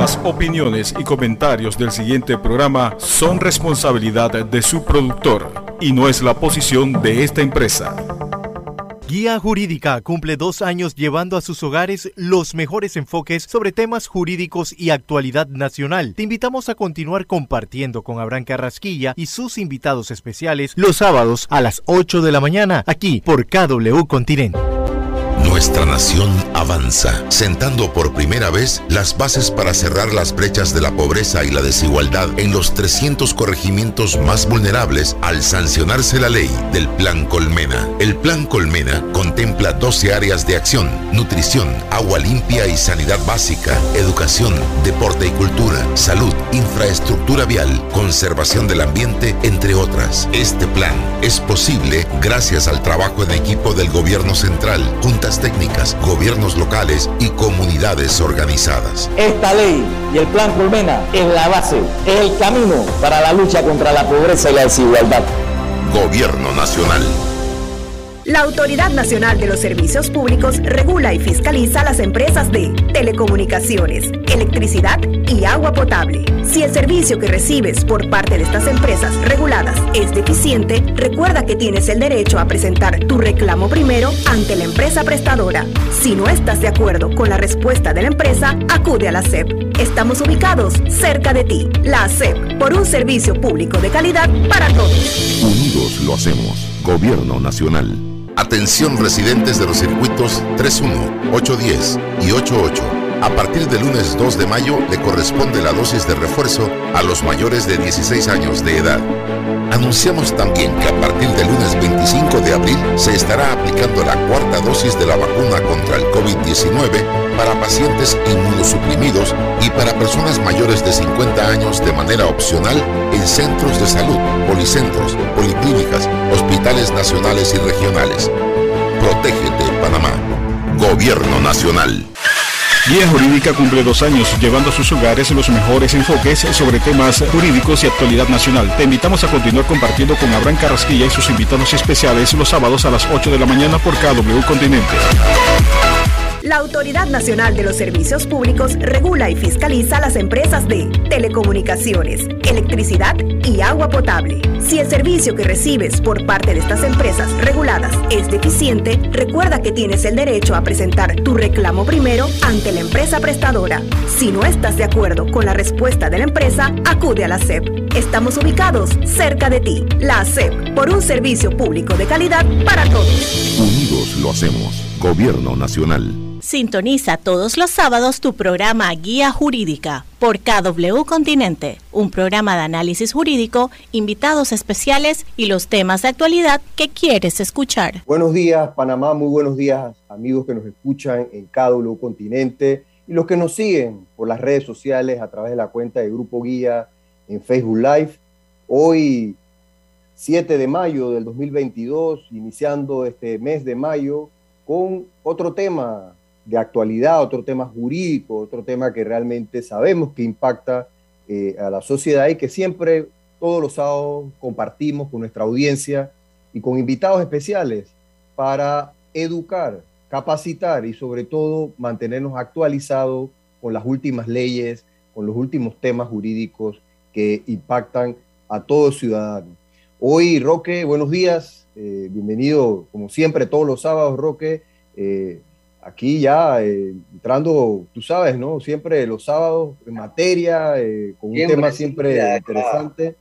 Las opiniones y comentarios del siguiente programa son responsabilidad de su productor y no es la posición de esta empresa. Guía Jurídica cumple dos años llevando a sus hogares los mejores enfoques sobre temas jurídicos y actualidad nacional. Te invitamos a continuar compartiendo con Abraham Carrasquilla y sus invitados especiales los sábados a las 8 de la mañana aquí por KW Continente. Nuestra nación avanza, sentando por primera vez las bases para cerrar las brechas de la pobreza y la desigualdad en los 300 corregimientos más vulnerables al sancionarse la ley del Plan Colmena. El Plan Colmena contempla 12 áreas de acción, nutrición, agua limpia y sanidad básica, educación, deporte y cultura, salud, infraestructura vial, conservación del ambiente, entre otras. Este plan es posible gracias al trabajo en equipo del gobierno central, juntas técnicas, gobiernos locales y comunidades organizadas. Esta ley y el Plan Colmena es la base, es el camino para la lucha contra la pobreza y la desigualdad. Gobierno Nacional. La Autoridad Nacional de los Servicios Públicos regula y fiscaliza las empresas de telecomunicaciones, electricidad y agua potable. Si el servicio que recibes por parte de estas empresas reguladas es deficiente, recuerda que tienes el derecho a presentar tu reclamo primero ante la empresa prestadora. Si no estás de acuerdo con la respuesta de la empresa, acude a la SEP. Estamos ubicados cerca de ti. La SEP, por un servicio público de calidad para todos. Unidos lo hacemos. Gobierno Nacional. Atención residentes de los circuitos 31, 810 y 88. A partir del lunes 2 de mayo le corresponde la dosis de refuerzo a los mayores de 16 años de edad. Anunciamos también que a partir del lunes 25 de abril se estará aplicando la cuarta dosis de la vacuna contra el COVID-19 para pacientes inmunosuprimidos y para personas mayores de 50 años de manera opcional en centros de salud, policentros, hospitales nacionales y regionales. Protégete, Panamá. Gobierno Nacional. Guía Jurídica cumple dos años llevando a sus hogares los mejores enfoques sobre temas jurídicos y actualidad nacional. Te invitamos a continuar compartiendo con Abraham Carrasquilla y sus invitados especiales los sábados a las 8 de la mañana por KW Continente. La Autoridad Nacional de los Servicios Públicos regula y fiscaliza las empresas de telecomunicaciones, electricidad y agua potable. Si el servicio que recibes por parte de estas empresas reguladas es deficiente, recuerda que tienes el derecho a presentar tu reclamo primero ante la empresa prestadora. Si no estás de acuerdo con la respuesta de la empresa, acude a la SEP. Estamos ubicados cerca de ti. La SEP, por un servicio público de calidad para todos. Unidos lo hacemos. Gobierno Nacional. Sintoniza todos los sábados tu programa Guía Jurídica por KW Continente, un programa de análisis jurídico, invitados especiales y los temas de actualidad que quieres escuchar. Buenos días, Panamá, muy buenos días, amigos que nos escuchan en KW Continente y los que nos siguen por las redes sociales a través de la cuenta de Grupo Guía en Facebook Live. Hoy, 7 de mayo del 2022, iniciando este mes de mayo con otro tema de actualidad, otro tema jurídico, otro tema que realmente sabemos que impacta eh, a la sociedad y que siempre todos los sábados compartimos con nuestra audiencia y con invitados especiales para educar, capacitar y sobre todo mantenernos actualizados con las últimas leyes, con los últimos temas jurídicos que impactan a todo ciudadano. Hoy, Roque, buenos días, eh, bienvenido como siempre todos los sábados, Roque. Eh, aquí ya eh, entrando, tú sabes, ¿no? Siempre los sábados en materia, eh, con un tema siempre interesante.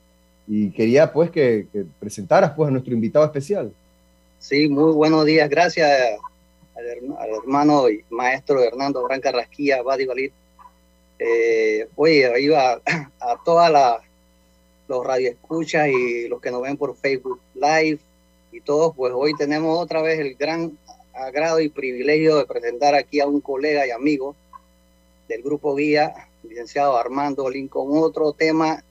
Y quería pues que, presentaras pues a nuestro invitado especial. Sí, muy buenos días. Gracias al, hermano y maestro Hernando Branca Rasquilla, Badi Valid. Eh, oye, iba a, a todas las los radioescuchas y los que nos ven por Facebook Live y todos, pues hoy tenemos otra vez el gran agrado y privilegio de presentar aquí a un colega y amigo del grupo guía, licenciado Armando Lincoln, otro tema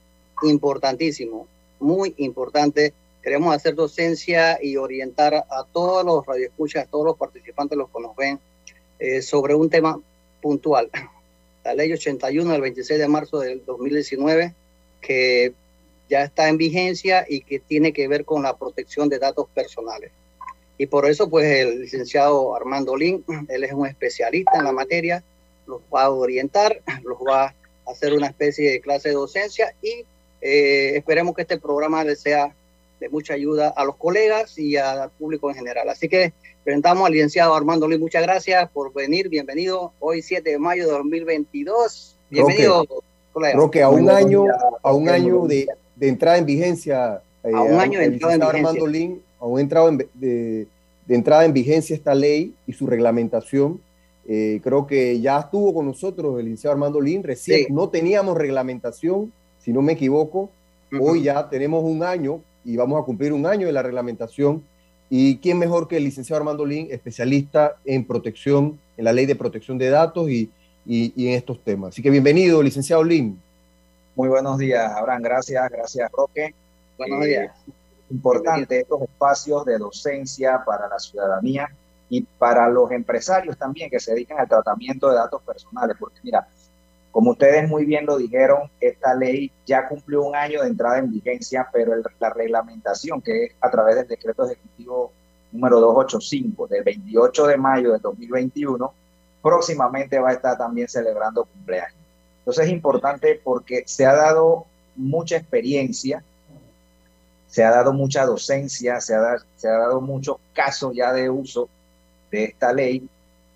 importantísimo, muy importante. Queremos hacer docencia y orientar a todos los radioescuchas, a todos los participantes, los que nos ven, eh, sobre un tema puntual. La ley 81 del 26 de marzo del 2019, que ya está en vigencia y que tiene que ver con la protección de datos personales. Y por eso, pues, el licenciado Armando Lin, él es un especialista en la materia, los va a orientar, los va hacer una especie de clase de docencia y eh, esperemos que este programa les sea de mucha ayuda a los colegas y al público en general. Así que presentamos al licenciado Armando Luis. Muchas gracias por venir. Bienvenido hoy 7 de mayo de 2022. Bienvenido, colega. Roque, a un año, a un año de, de entrada en vigencia. Eh, a un año de entrada en vigencia. Armando Lin, a un entrado en, de, de, entrada en vigencia esta ley y su reglamentación. Eh, creo que ya estuvo con nosotros el licenciado Armando Lin. Recién sí. no teníamos reglamentación, si no me equivoco. Uh -huh. Hoy ya tenemos un año y vamos a cumplir un año de la reglamentación. ¿Y quién mejor que el licenciado Armando Lin, especialista en protección, en la ley de protección de datos y, y, y en estos temas? Así que bienvenido, licenciado Lin. Muy buenos días, Abraham. Gracias, gracias, Roque. Buenos eh, días. Importante estos espacios de docencia para la ciudadanía y para los empresarios también que se dedican al tratamiento de datos personales, porque mira, como ustedes muy bien lo dijeron, esta ley ya cumplió un año de entrada en vigencia, pero el, la reglamentación, que es a través del decreto ejecutivo número 285 del 28 de mayo de 2021, próximamente va a estar también celebrando cumpleaños. Entonces es importante porque se ha dado mucha experiencia, se ha dado mucha docencia, se ha, dado, se ha dado muchos casos ya de uso de esta ley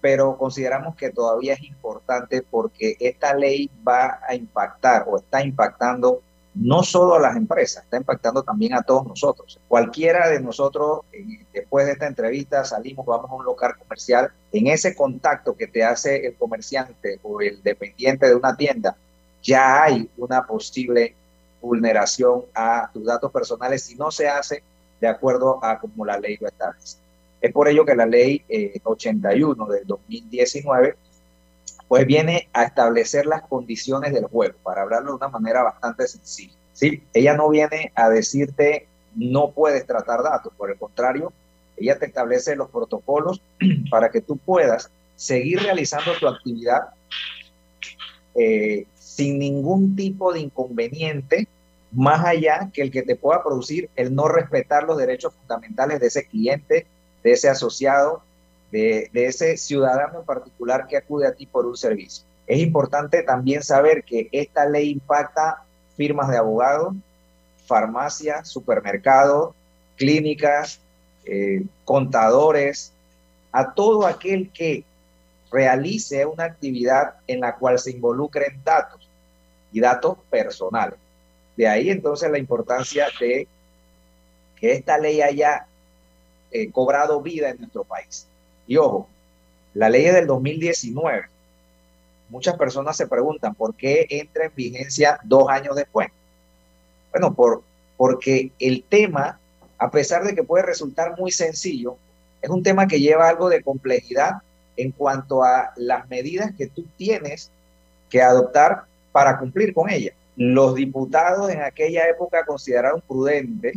pero consideramos que todavía es importante porque esta ley va a impactar o está impactando no solo a las empresas, está impactando también a todos nosotros. Cualquiera de nosotros, después de esta entrevista, salimos, vamos a un local comercial, en ese contacto que te hace el comerciante o el dependiente de una tienda, ya hay una posible vulneración a tus datos personales si no se hace de acuerdo a como la ley lo establece. Es por ello que la ley eh, 81 del 2019 pues viene a establecer las condiciones del juego, para hablarlo de una manera bastante sencilla. ¿sí? Ella no viene a decirte no puedes tratar datos, por el contrario, ella te establece los protocolos para que tú puedas seguir realizando tu actividad eh, sin ningún tipo de inconveniente, más allá que el que te pueda producir el no respetar los derechos fundamentales de ese cliente de ese asociado, de, ese ciudadano en particular que acude a ti por un servicio. Es importante también saber que esta ley impacta firmas de abogados, farmacias, supermercados, clínicas, eh, contadores, a todo aquel que realice una actividad en la cual se involucren datos y datos personales. De ahí entonces la importancia de que esta ley haya eh, cobrado vida en nuestro país. Y ojo, la ley es del 2019. Muchas personas se preguntan por qué entra en vigencia dos años después. Bueno, por, porque el tema, a pesar de que puede resultar muy sencillo, es un tema que lleva algo de complejidad en cuanto a las medidas que tú tienes que adoptar para cumplir con ella. Los diputados en aquella época consideraron prudente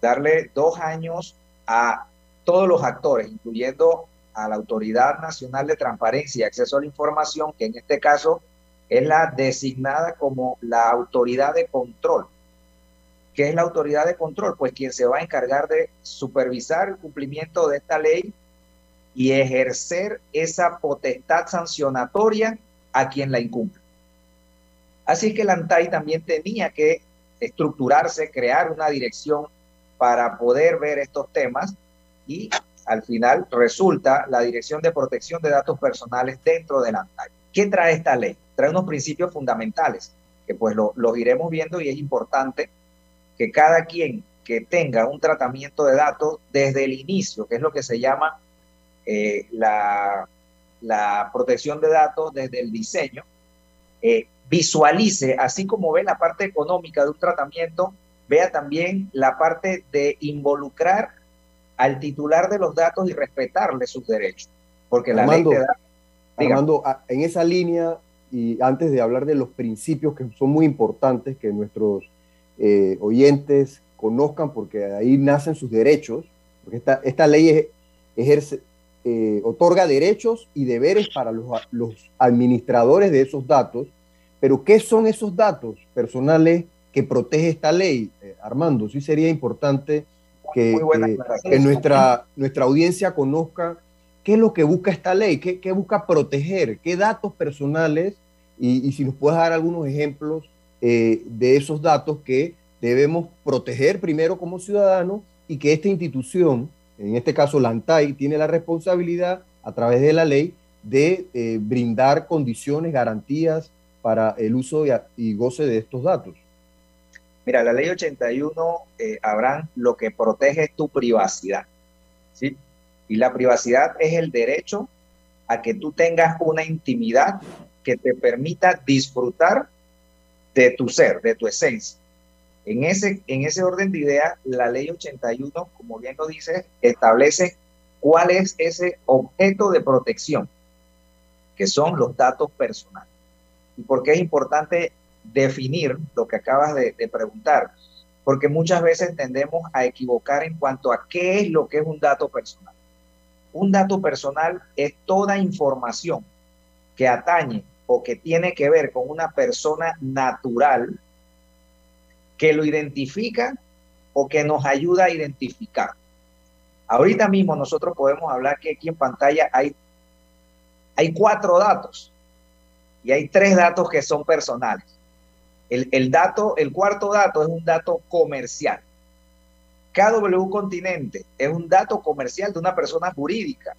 darle dos años a todos los actores, incluyendo a la Autoridad Nacional de Transparencia y Acceso a la Información, que en este caso es la designada como la autoridad de control. ¿Qué es la autoridad de control? Pues quien se va a encargar de supervisar el cumplimiento de esta ley y ejercer esa potestad sancionatoria a quien la incumple. Así que la ANTAI también tenía que estructurarse, crear una dirección para poder ver estos temas y al final resulta la Dirección de Protección de Datos Personales dentro de la ANTAI. ¿Qué trae esta ley? Trae unos principios fundamentales que pues los lo iremos viendo y es importante que cada quien que tenga un tratamiento de datos desde el inicio, que es lo que se llama eh, la, la, protección de datos desde el diseño, eh, visualice, así como ve la parte económica de un tratamiento, vea también la parte de involucrar al titular de los datos y respetarle sus derechos. Porque la ley te da... Armando, en esa línea, y antes de hablar de los principios que son muy importantes que nuestros eh, oyentes conozcan, porque ahí nacen sus derechos, porque esta, esta ley ejerce, eh, otorga derechos y deberes para los, los administradores de esos datos, pero ¿qué son esos datos personales que protege esta ley, eh, Armando? Sí sería importante que, que, que, nuestra, nuestra audiencia conozca qué es lo que busca esta ley, qué, qué busca proteger, qué datos personales y, si nos puedes dar algunos ejemplos eh, de esos datos que debemos proteger primero como ciudadanos y que esta institución, en este caso la ANTAI, tiene la responsabilidad a través de la ley de eh, brindar condiciones, garantías para el uso y, goce de estos datos. Mira, la ley 81, eh, Abraham, lo que protege es tu privacidad. ¿sí? Y la privacidad es el derecho a que tú tengas una intimidad que te permita disfrutar de tu ser, de tu esencia. En ese, en ese orden de ideas, la ley 81, como bien lo dice, establece cuál es ese objeto de protección, que son los datos personales. ¿Y por qué es importante definir lo que acabas de, de preguntar? Porque muchas veces tendemos a equivocar en cuanto a qué es lo que es un dato personal. Un dato personal es toda información que atañe o que tiene que ver con una persona natural que lo identifica o que nos ayuda a identificar. Ahorita mismo nosotros podemos hablar que aquí en pantalla hay, hay cuatro datos y hay tres datos que son personales. El, cuarto dato es un dato comercial. KW Continente es un dato comercial de una persona jurídica.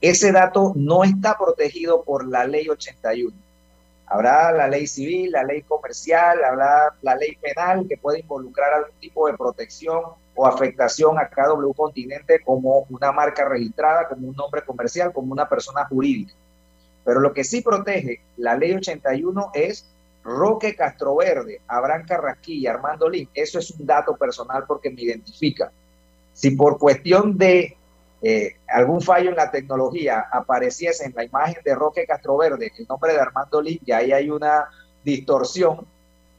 Ese dato no está protegido por la ley 81 Habrá la ley civil, la ley comercial, habrá la ley penal que puede involucrar algún tipo de protección o afectación a KW Continente como una marca registrada, como un nombre comercial, como una persona jurídica. Pero lo que sí protege la ley 81 es Roque Castroverde, Abraham Carrasquilla, Armando Lin. Eso es un dato personal porque me identifica. Si por cuestión de eh, algún fallo en la tecnología apareciese en la imagen de Roque Castroverde el nombre de Armando Lin, ya ahí hay una distorsión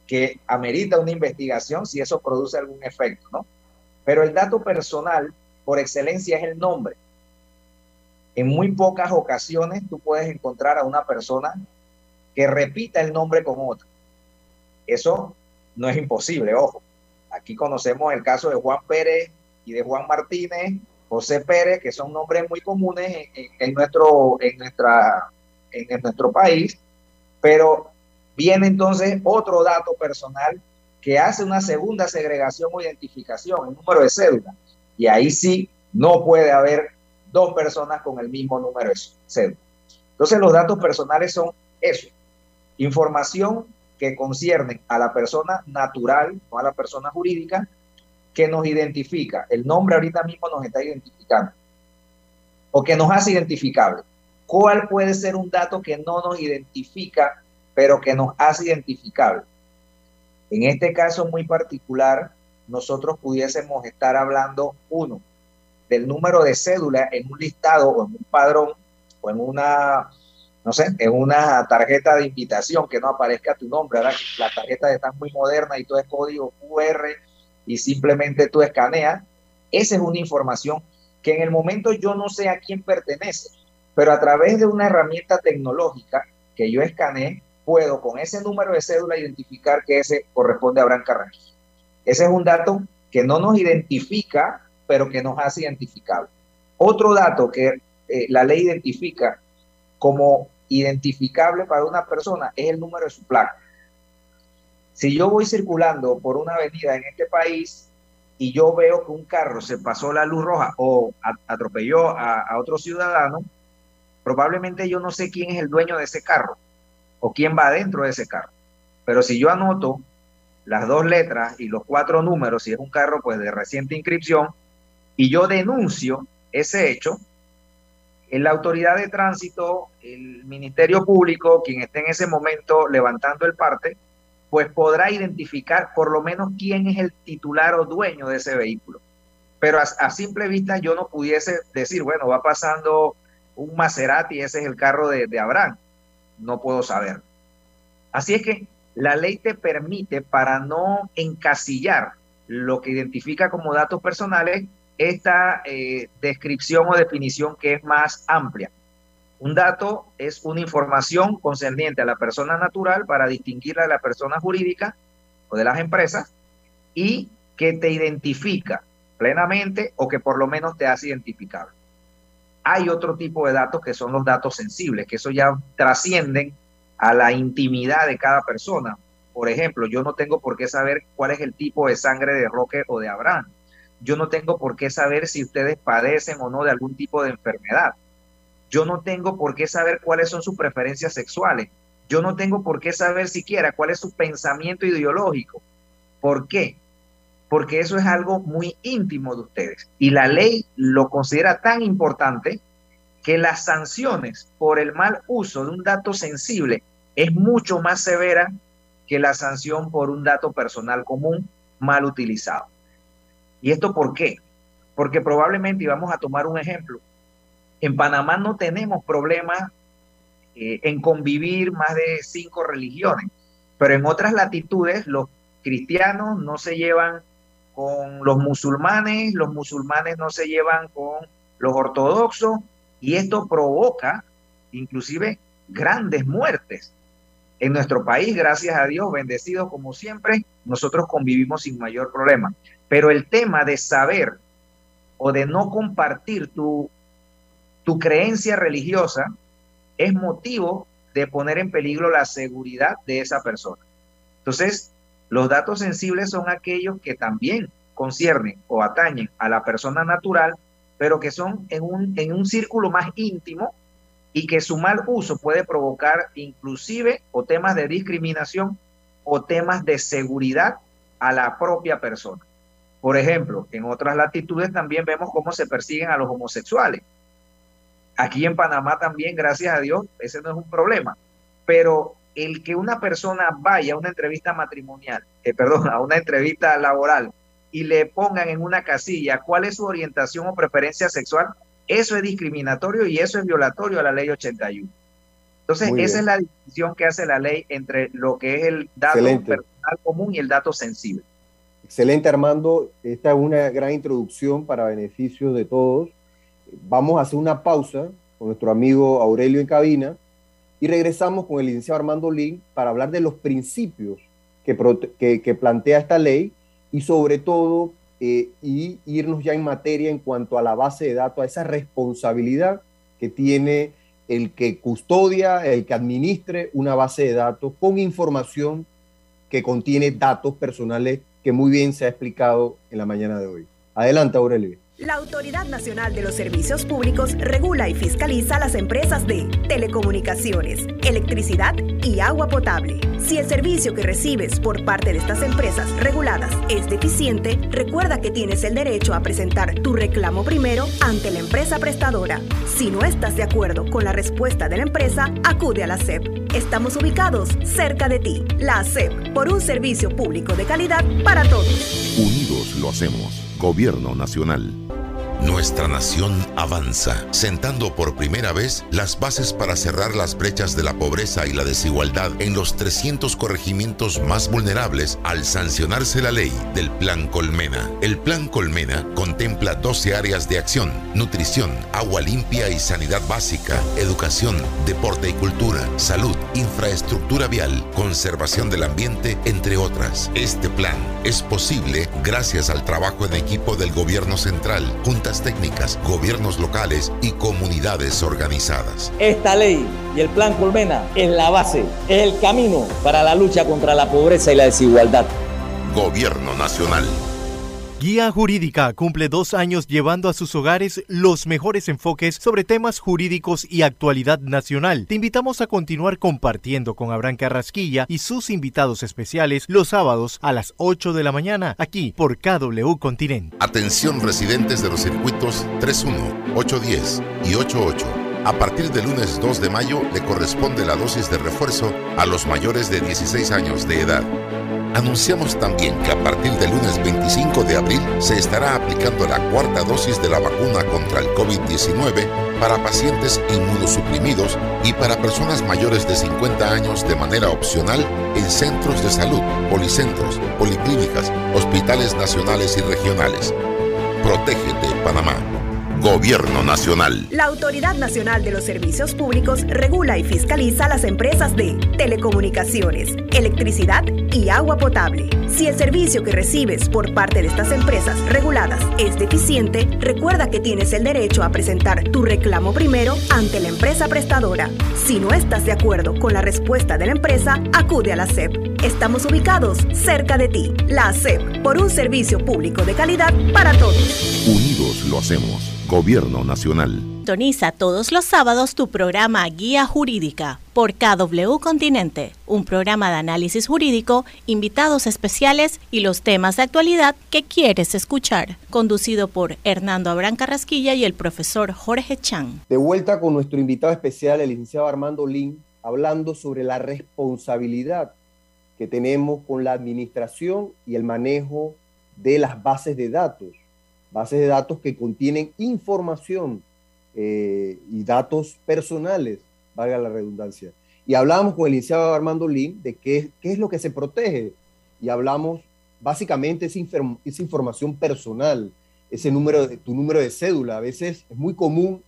que amerita una investigación si eso produce algún efecto, ¿no? Pero el dato personal, por excelencia, es el nombre. En muy pocas ocasiones tú puedes encontrar a una persona que repita el nombre con otra. Eso no es imposible, ojo. Aquí conocemos el caso de Juan Pérez y de Juan Martínez, José Pérez, que son nombres muy comunes en, nuestro, en, nuestra, en nuestro país, pero viene entonces otro dato personal que hace una segunda segregación o identificación, el número de cédula. Y ahí sí no puede haber dos personas con el mismo número de cédula. Entonces los datos personales son eso, información que concierne a la persona natural, o a la persona jurídica, que nos identifica. El nombre ahorita mismo nos está identificando. O que nos hace identificable. ¿Cuál puede ser un dato que no nos identifica, pero que nos hace identificable? En este caso muy particular, nosotros pudiésemos estar hablando, uno, del número de cédula en un listado o en un padrón o en una, no sé, en una tarjeta de invitación que no aparezca tu nombre. Ahora la tarjeta está muy moderna y todo es código QR y simplemente tú escaneas, esa es una información que en el momento yo no sé a quién pertenece, pero a través de una herramienta tecnológica que yo escaneé, puedo con ese número de cédula identificar que ese corresponde a Abraham Carrasquilla. Ese es un dato que no nos identifica, pero que nos hace identificable. Otro dato que eh, la ley identifica como identificable para una persona es el número de su placa. Si yo voy circulando por una avenida en este país y yo veo que un carro se pasó la luz roja o atropelló a, otro ciudadano, probablemente yo no sé quién es el dueño de ese carro o quién va dentro de ese carro. Pero si yo anoto las dos letras y los cuatro números, si es un carro pues de reciente inscripción, y yo denuncio ese hecho, la autoridad de tránsito, el Ministerio Público, quien esté en ese momento levantando el parte, pues podrá identificar por lo menos quién es el titular o dueño de ese vehículo. Pero a, simple vista yo no pudiese decir, bueno, va pasando un Maserati, ese es el carro de, de Abraham. No puedo saber. Así es que la ley te permite, para no encasillar lo que identifica como datos personales, esta eh, descripción o definición que es más amplia. Un dato es una información concerniente a la persona natural para distinguirla de la persona jurídica o de las empresas y que te identifica plenamente o que por lo menos te hace identificable. Hay otro tipo de datos que son los datos sensibles, que eso ya trascienden a la intimidad de cada persona. Por ejemplo, yo no tengo por qué saber cuál es el tipo de sangre de Roque o de Abraham. Yo no tengo por qué saber si ustedes padecen o no de algún tipo de enfermedad. Yo no tengo por qué saber cuáles son sus preferencias sexuales. Yo no tengo por qué saber siquiera cuál es su pensamiento ideológico. ¿Por qué? Porque eso es algo muy íntimo de ustedes. Y la ley lo considera tan importante que las sanciones por el mal uso de un dato sensible es mucho más severa que la sanción por un dato personal común mal utilizado. ¿Y esto por qué? Porque probablemente, y vamos a tomar un ejemplo, en Panamá no tenemos problemas eh, en convivir más de cinco religiones, pero en otras latitudes los cristianos no se llevan con los musulmanes, los musulmanes no se llevan con los ortodoxos, y esto provoca inclusive grandes muertes. En nuestro país, gracias a Dios, bendecidos como siempre, nosotros convivimos sin mayor problema. Pero el tema de saber o de no compartir tu, tu creencia religiosa es motivo de poner en peligro la seguridad de esa persona. Entonces, los datos sensibles son aquellos que también conciernen o atañen a la persona natural, pero que son en un, en un círculo más íntimo y que su mal uso puede provocar inclusive o temas de discriminación o temas de seguridad a la propia persona. Por ejemplo, en otras latitudes también vemos cómo se persiguen a los homosexuales. Aquí en Panamá también, gracias a Dios, ese no es un problema. Pero el que una persona vaya a una entrevista matrimonial, eh, perdón, a una entrevista laboral y le pongan en una casilla cuál es su orientación o preferencia sexual, eso es discriminatorio y eso es violatorio a la ley 81. Entonces, esa es la distinción que hace la ley entre lo que es el dato personal común y el dato sensible. Excelente, Armando. Esta es una gran introducción para beneficio de todos. Vamos a hacer una pausa con nuestro amigo Aurelio en cabina y regresamos con el licenciado Armando Lin para hablar de los principios que, que plantea esta ley y sobre todo eh, y irnos ya en materia en cuanto a la base de datos, a esa responsabilidad que tiene el que custodia, el que administre una base de datos con información que contiene datos personales que muy bien se ha explicado en la mañana de hoy. Adelante, Aurelio. La Autoridad Nacional de los Servicios Públicos regula y fiscaliza las empresas de telecomunicaciones, electricidad y agua potable. Si el servicio que recibes por parte de estas empresas reguladas es deficiente, recuerda que tienes el derecho a presentar tu reclamo primero ante la empresa prestadora. Si no estás de acuerdo con la respuesta de la empresa, acude a la SEP. Estamos ubicados cerca de ti. La SEP, por un servicio público de calidad para todos. Unidos lo hacemos. Gobierno Nacional. Nuestra nación avanza, sentando por primera vez las bases para cerrar las brechas de la pobreza y la desigualdad en los 300 corregimientos más vulnerables al sancionarse la ley del Plan Colmena. El Plan Colmena contempla 12 áreas de acción, nutrición, agua limpia y sanidad básica, educación, deporte y cultura, salud, infraestructura vial, conservación del ambiente, entre otras. Este plan es posible gracias al trabajo en equipo del gobierno central, técnicas, gobiernos locales y comunidades organizadas. Esta ley y el Plan Colmena es la base, es el camino para la lucha contra la pobreza y la desigualdad. Gobierno Nacional. Guía Jurídica cumple dos años llevando a sus hogares los mejores enfoques sobre temas jurídicos y actualidad nacional. Te invitamos a continuar compartiendo con Abraham Carrasquilla y sus invitados especiales los sábados a las 8 de la mañana aquí por KW Continente. Atención residentes de los circuitos 31, 810 y 88. A partir del lunes 2 de mayo le corresponde la dosis de refuerzo a los mayores de 16 años de edad. Anunciamos también que a partir del lunes 25 de abril se estará aplicando la cuarta dosis de la vacuna contra el COVID-19 para pacientes inmunosuprimidos y para personas mayores de 50 años de manera opcional en centros de salud, policentros, policlínicas, hospitales nacionales y regionales. Protégete, Panamá. Gobierno Nacional. La Autoridad Nacional de los Servicios Públicos regula y fiscaliza las empresas de telecomunicaciones, electricidad y agua potable. Si el servicio que recibes por parte de estas empresas reguladas es deficiente, recuerda que tienes el derecho a presentar tu reclamo primero ante la empresa prestadora. Si no estás de acuerdo con la respuesta de la empresa, acude a la SEP. Estamos ubicados cerca de ti. La SEP, por un servicio público de calidad para todos. Unidos lo hacemos. Gobierno Nacional. Toniza todos los sábados tu programa Guía Jurídica por KW Continente, un programa de análisis jurídico, invitados especiales y los temas de actualidad que quieres escuchar, conducido por Hernando Abrán Carrasquilla y el profesor Jorge Chan. De vuelta con nuestro invitado especial, el licenciado Armando Lin, hablando sobre la responsabilidad que tenemos con la administración y el manejo de las bases de datos, bases de datos que contienen información eh, y datos personales, valga la redundancia. Y hablamos con el licenciado Armando Lin de qué, qué es lo que se protege. Y hablamos básicamente esa, esa información personal, ese número, de, tu número de cédula. A veces es muy común,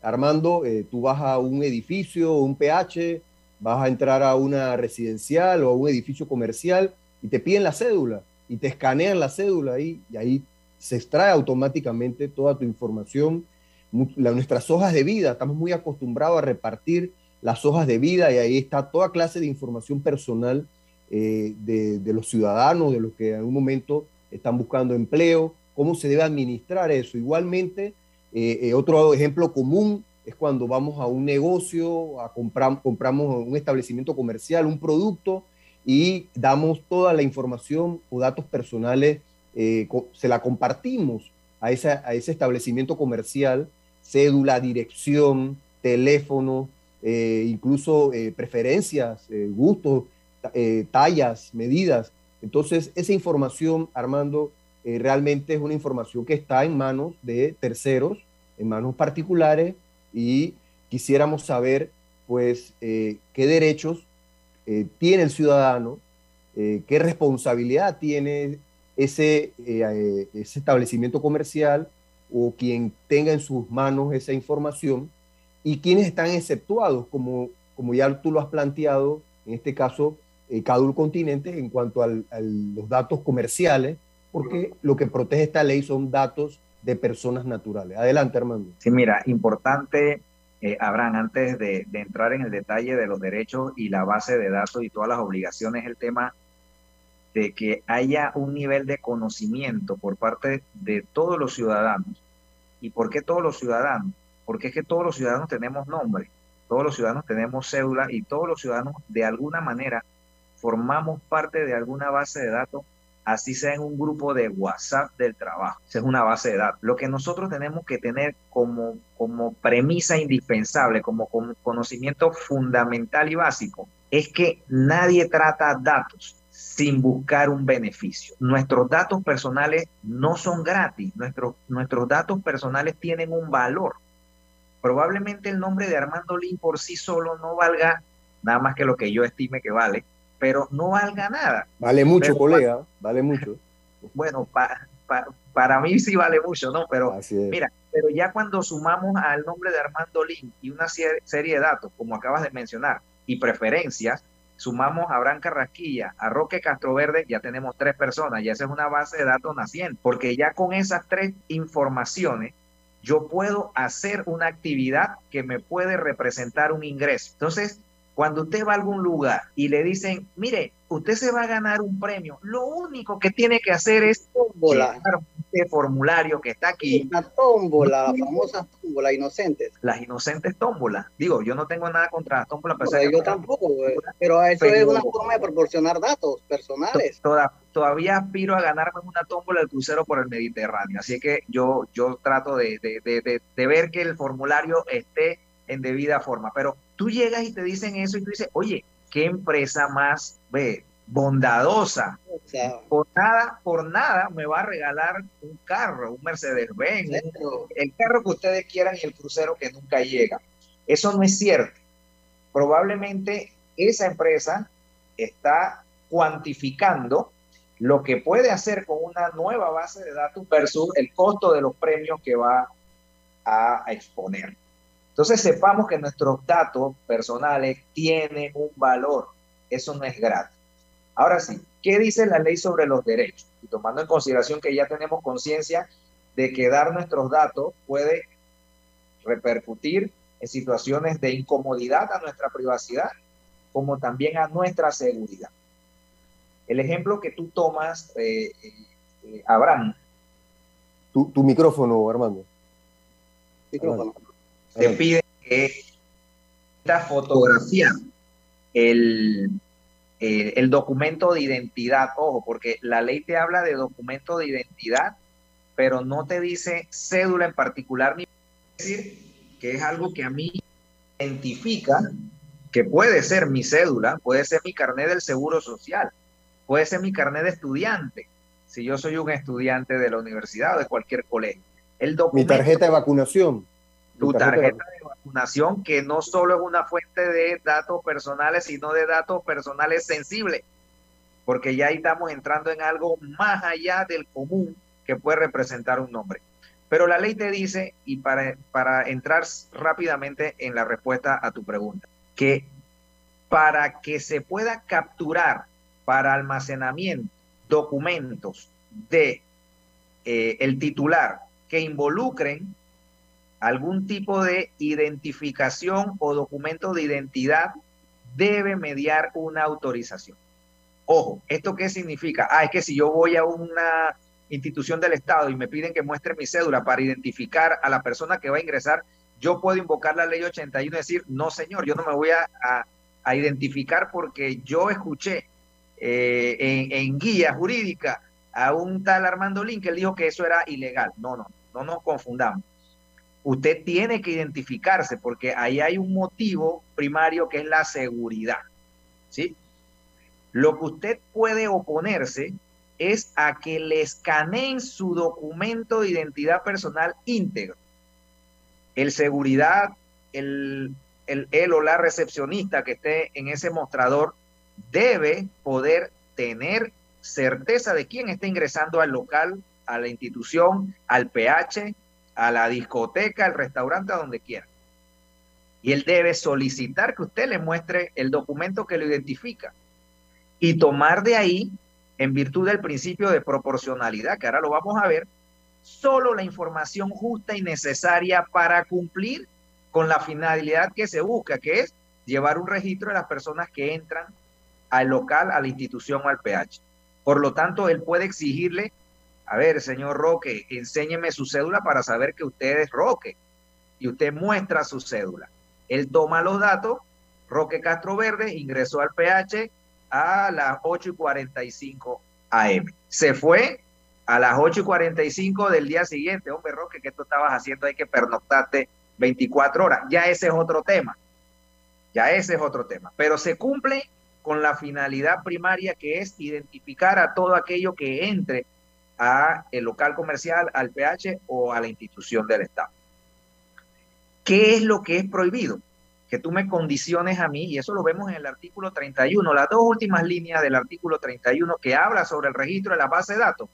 Armando, eh, tú vas a un edificio, un PH, vas a entrar a una residencial o a un edificio comercial y te piden la cédula y te escanean la cédula ahí y ahí se extrae automáticamente toda tu información, nuestras hojas de vida, estamos muy acostumbrados a repartir las hojas de vida y ahí está toda clase de información personal eh, de, los ciudadanos, de los que en algún momento están buscando empleo, cómo se debe administrar eso. Igualmente, eh, eh, otro ejemplo común es cuando vamos a un negocio, a comprar, compramos un establecimiento comercial, un producto y damos toda la información o datos personales, eh, se la compartimos a, ese establecimiento comercial, cédula, dirección, teléfono, eh, incluso eh, preferencias, gustos, tallas, medidas. Entonces, esa información, Armando, realmente es una información que está en manos de terceros, en manos particulares, y quisiéramos saber, pues, qué derechos tiene el ciudadano, qué responsabilidad tiene ese, eh, ese establecimiento comercial o quien tenga en sus manos esa información y quienes están exceptuados, como, como ya tú lo has planteado, en este caso, cada un continente en cuanto a los datos comerciales, porque lo que protege esta ley son datos de personas naturales. Adelante, Armando. Sí, mira, importante eh, Abraham, antes de, entrar en el detalle de los derechos y la base de datos y todas las obligaciones, el tema de que haya un nivel de conocimiento por parte de todos los ciudadanos. ¿Y por qué todos los ciudadanos? Porque es que todos los ciudadanos tenemos nombre, todos los ciudadanos tenemos cédula y todos los ciudadanos de alguna manera formamos parte de alguna base de datos así sea en un grupo de WhatsApp del trabajo. Esa es una base de datos. Lo que nosotros tenemos que tener como, como premisa indispensable, como, como conocimiento fundamental y básico, es que nadie trata datos sin buscar un beneficio. Nuestros datos personales no son gratis, nuestros, nuestros datos personales tienen un valor. Probablemente el nombre de Armando Lin por sí solo no valga nada más que lo que yo estime que vale, pero no valga nada. Vale mucho, colega, vale mucho. Bueno, para mí sí vale mucho, ¿no? Pero mira, pero ya cuando sumamos al nombre de Armando Lin y una serie de datos, como acabas de mencionar, y preferencias, sumamos a Abraham Carrasquilla, a Roque Castroverde, ya tenemos tres personas, ya esa es una base de datos naciente, porque ya con esas tres informaciones yo puedo hacer una actividad que me puede representar un ingreso. Entonces, cuando usted va a algún lugar y le dicen, mire, usted se va a ganar un premio, lo único que tiene que hacer es tómbola. Este formulario que está aquí. La tómbola, la famosa tómbola, inocentes. Las inocentes tómbolas. Digo, yo no tengo nada contra las tómbolas. pero yo tampoco, pero eso es una forma de proporcionar datos personales. todavía aspiro a ganarme una tómbola del crucero por el Mediterráneo. Así que yo, yo trato de, de, de ver que el formulario esté en debida forma. Pero tú llegas y te dicen eso y tú dices, oye, qué empresa más ve, bondadosa. por nada, por nada me va a regalar un carro, un Mercedes-Benz, el carro que ustedes quieran y el crucero que nunca llega. Eso no es cierto. Probablemente esa empresa está cuantificando lo que puede hacer con una nueva base de datos versus el costo de los premios que va a, exponer. Entonces sepamos que nuestros datos personales tienen un valor. Eso no es gratis. Ahora sí, ¿qué dice la ley sobre los derechos? Y tomando en consideración que ya tenemos conciencia de que dar nuestros datos puede repercutir en situaciones de incomodidad a nuestra privacidad, como también a nuestra seguridad. El ejemplo que tú tomas, eh, eh, Abraham. Tu, micrófono, Armando. Micrófono. Te pide que esta fotografía, el, el documento de identidad, ojo, porque la ley te habla de documento de identidad, pero no te dice cédula en particular, ni decir que es algo que a mí identifica, que puede ser mi cédula, puede ser mi carnet del seguro social, Puede ser mi carnet de estudiante, si yo soy un estudiante de la universidad o de cualquier colegio. El mi tarjeta de vacunación. Tu tarjeta, de vacunación, que no solo es una fuente de datos personales, sino de datos personales sensibles, porque ya ahí estamos entrando en algo más allá del común que puede representar un nombre. Pero la ley te dice, y para, para entrar rápidamente en la respuesta a tu pregunta, que para que se pueda capturar para almacenamiento documentos de eh, el titular que involucren algún tipo de identificación o documento de identidad debe mediar una autorización. Ojo, ¿esto qué significa? Ah, es que si yo voy a una institución del Estado y me piden que muestre mi cédula para identificar a la persona que va a ingresar, yo puedo invocar la ley 81 y decir, no señor, yo no me voy a, a identificar porque yo escuché eh, en, guía jurídica a un tal Armando Lin que él dijo que eso era ilegal. No, no, no nos confundamos. Usted tiene que identificarse porque ahí hay un motivo primario que es la seguridad. ¿sí? Lo que usted puede oponerse es a que le escaneen su documento de identidad personal íntegro. El seguridad, el, el, el o la recepcionista que esté en ese mostrador debe poder tener certeza de quién está ingresando al local, a la institución, al PH, a la discoteca, al restaurante, a donde quiera. Y él debe solicitar que usted le muestre el documento que lo identifica y tomar de ahí, en virtud del principio de proporcionalidad, que ahora lo vamos a ver, solo la información justa y necesaria para cumplir con la finalidad que se busca, que es llevar un registro de las personas que entran al local, a la institución o al PH. Por lo tanto, él puede exigirle, a ver, señor Roque, enséñeme su cédula para saber que usted es Roque. Y usted muestra su cédula. Él toma los datos, Roque Castro Verde ingresó al PH a las 8 y 45 AM. Se fue a las 8 y 45 del día siguiente. Hombre, Roque, ¿qué tú estabas haciendo? Hay que pernoctarte 24 horas. Ya ese es otro tema. Ya ese es otro tema. Pero se cumple con la finalidad primaria que es identificar a todo aquello que entre a el local comercial, al PH o a la institución del Estado. ¿Qué es lo que es prohibido? Que tú me condiciones a mí, y eso lo vemos en el artículo 31, las dos últimas líneas del artículo 31 que habla sobre el registro de la base de datos,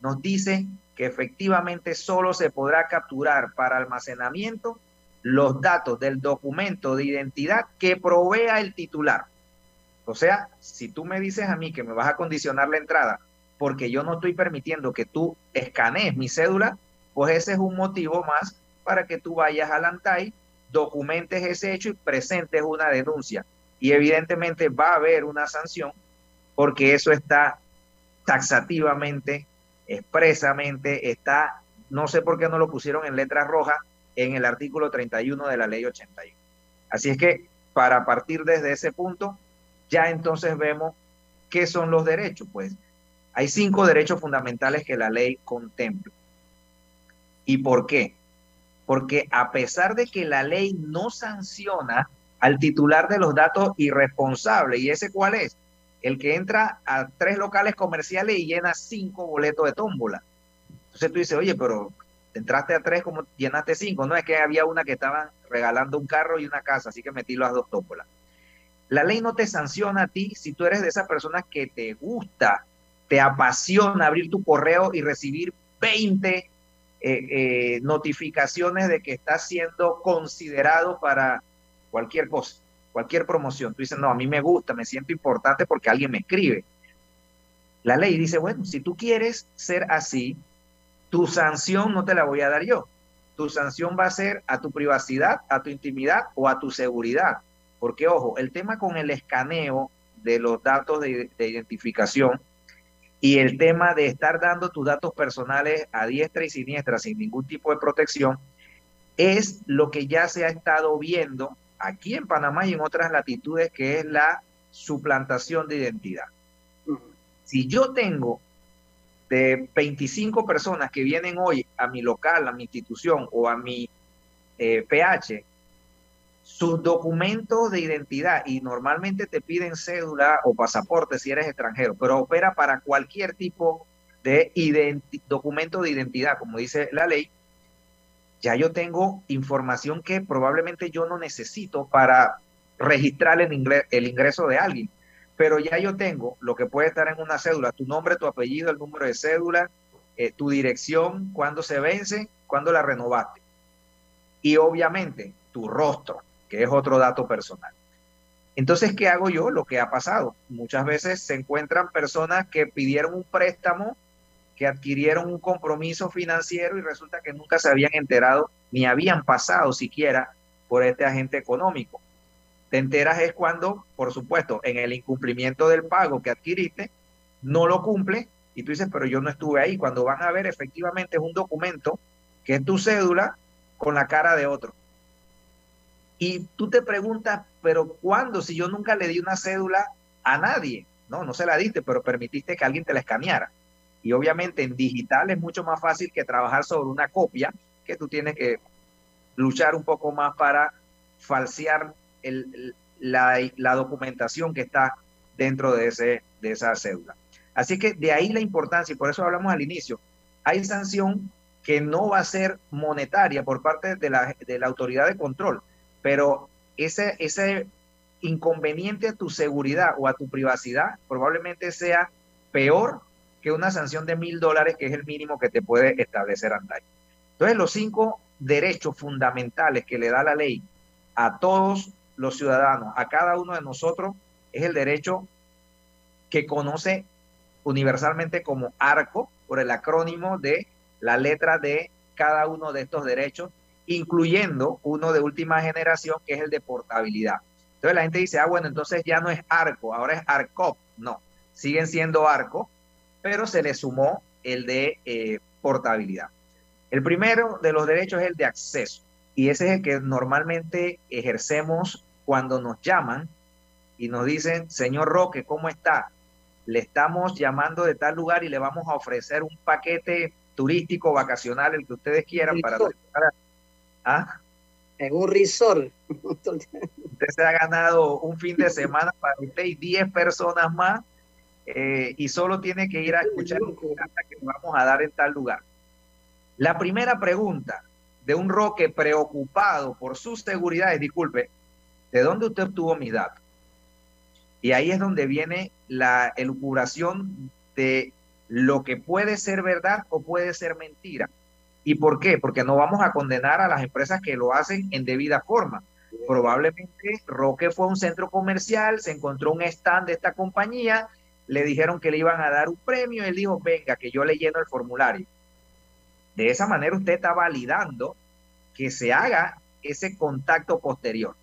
nos dice que efectivamente solo se podrá capturar para almacenamiento los datos del documento de identidad que provea el titular. O sea, si tú me dices a mí que me vas a condicionar la entrada porque yo no estoy permitiendo que tú escanees mi cédula, pues ese es un motivo más para que tú vayas al ANTAI, documentes ese hecho y presentes una denuncia. Y evidentemente va a haber una sanción porque eso está taxativamente, expresamente, está, no sé por qué no lo pusieron en letras rojas en el artículo 31 de la ley 81. Así es que para partir desde ese punto, ya entonces vemos qué son los derechos. Pues hay cinco derechos fundamentales que la ley contempla. ¿Y por qué? Porque a pesar de que la ley no sanciona al titular de los datos irresponsable, ¿y ese cuál es? El que entra a tres locales comerciales y llena cinco boletos de tómbola. Entonces tú dices, oye, pero entraste a tres, como llenaste cinco? No, es que había una que estaban regalando un carro y una casa, así que metí las dos tómbolas. La ley no te sanciona a ti si tú eres de esas personas que te gusta, te apasiona abrir tu correo y recibir 20 eh, notificaciones de que está siendo considerado para cualquier cosa, cualquier promoción. Tú dices, no, a mí me gusta, me siento importante porque alguien me escribe. La ley dice, bueno, si tú quieres ser así, tu sanción no te la voy a dar yo. Tu sanción va a ser a tu privacidad, a tu intimidad o a tu seguridad. Porque, ojo, el tema con el escaneo de los datos de, identificación y el tema de estar dando tus datos personales a diestra y siniestra sin ningún tipo de protección es lo que ya se ha estado viendo aquí en Panamá y en otras latitudes, que es la suplantación de identidad. Si yo tengo de 25 personas que vienen hoy a mi local, a mi institución o a mi PH, eh, sus documentos de identidad y normalmente te piden cédula o pasaporte si eres extranjero, pero opera para cualquier tipo de documento de identidad, como dice la ley, ya yo tengo información que probablemente yo no necesito para registrar el, ingreso de alguien, pero ya yo tengo lo que puede estar en una cédula, tu nombre, tu apellido, el número de cédula, eh, tu dirección, cuándo se vence, cuándo la renovaste. Y obviamente tu rostro, que es otro dato personal. Entonces, ¿qué hago yo? Lo que ha pasado. Muchas veces se encuentran personas que pidieron un préstamo que adquirieron un compromiso financiero y resulta que nunca se habían enterado ni habían pasado siquiera por este agente económico. Te enteras es cuando, por supuesto, en el incumplimiento del pago que adquiriste, no lo cumple y tú dices, pero yo no estuve ahí. Cuando van a ver, efectivamente es un documento que es tu cédula con la cara de otro. Y tú te preguntas, pero ¿cuándo? Si yo nunca le di una cédula a nadie. No, no se la diste, pero permitiste que alguien te la escaneara. Y obviamente en digital es mucho más fácil que trabajar sobre una copia, que tú tienes que luchar un poco más para falsear la, documentación que está dentro de, ese, de esa cédula. Así que de ahí la importancia, y por eso hablamos al inicio, hay sanción que no va a ser monetaria por parte de la, de la autoridad de control, pero ese, ese inconveniente a tu seguridad o a tu privacidad probablemente sea peor que una sanción de mil dólares, que es el mínimo que te puede establecer Anday. Entonces, los cinco derechos fundamentales que le da la ley a todos los ciudadanos, a cada uno de nosotros, es el derecho que conoce universalmente como ARCO, por el acrónimo de la letra de cada uno de estos derechos, incluyendo uno de última generación, que es el de portabilidad. Entonces la gente dice, ah, bueno, entonces ya no es ARCO, ahora es ARCOP. No, siguen siendo ARCO, pero se le sumó el de eh, portabilidad. El primero de los derechos es el de acceso y ese es el que normalmente ejercemos cuando nos llaman y nos dicen, señor Roque, ¿cómo está? Le estamos llamando de tal lugar y le vamos a ofrecer un paquete turístico, vacacional, el que ustedes quieran para... ¿Ah? En un resort. usted se ha ganado un fin de semana para usted y 10 personas más eh, y solo tiene que ir a escuchar que vamos a dar en tal lugar. La primera pregunta de un Roque preocupado por su seguridad es, disculpe, ¿de dónde usted obtuvo mis datos? Y ahí es donde viene la elucubración de lo que puede ser verdad o puede ser mentira. ¿Y por qué? Porque no vamos a condenar a las empresas que lo hacen en debida forma. Probablemente Roque fue a un centro comercial, se encontró un stand de esta compañía le dijeron que le iban a dar un premio, él dijo, venga, que yo le lleno el formulario. De esa manera usted está validando que se haga ese contacto posterior.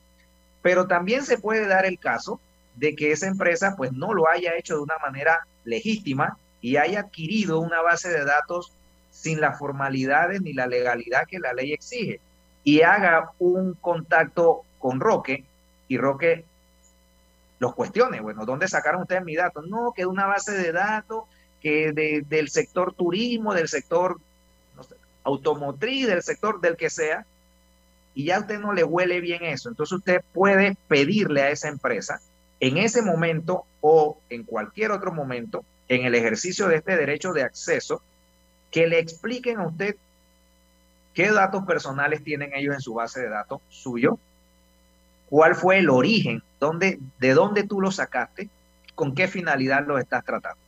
Pero también se puede dar el caso de que esa empresa pues no lo haya hecho de una manera legítima y haya adquirido una base de datos sin las formalidades ni la legalidad que la ley exige y haga un contacto con Roque y Roque los cuestiones. Bueno, ¿dónde sacaron ustedes mi datos? No, que una base de datos que del sector turismo, del sector automotriz, del sector del que sea, y ya a usted no le huele bien eso. Entonces usted puede pedirle a esa empresa en ese momento o en cualquier otro momento, en el ejercicio de este derecho de acceso, que le expliquen a usted qué datos personales tienen ellos en su base de datos suyo, cuál fue el origen, dónde, de dónde tú lo sacaste, con qué finalidad lo estás tratando.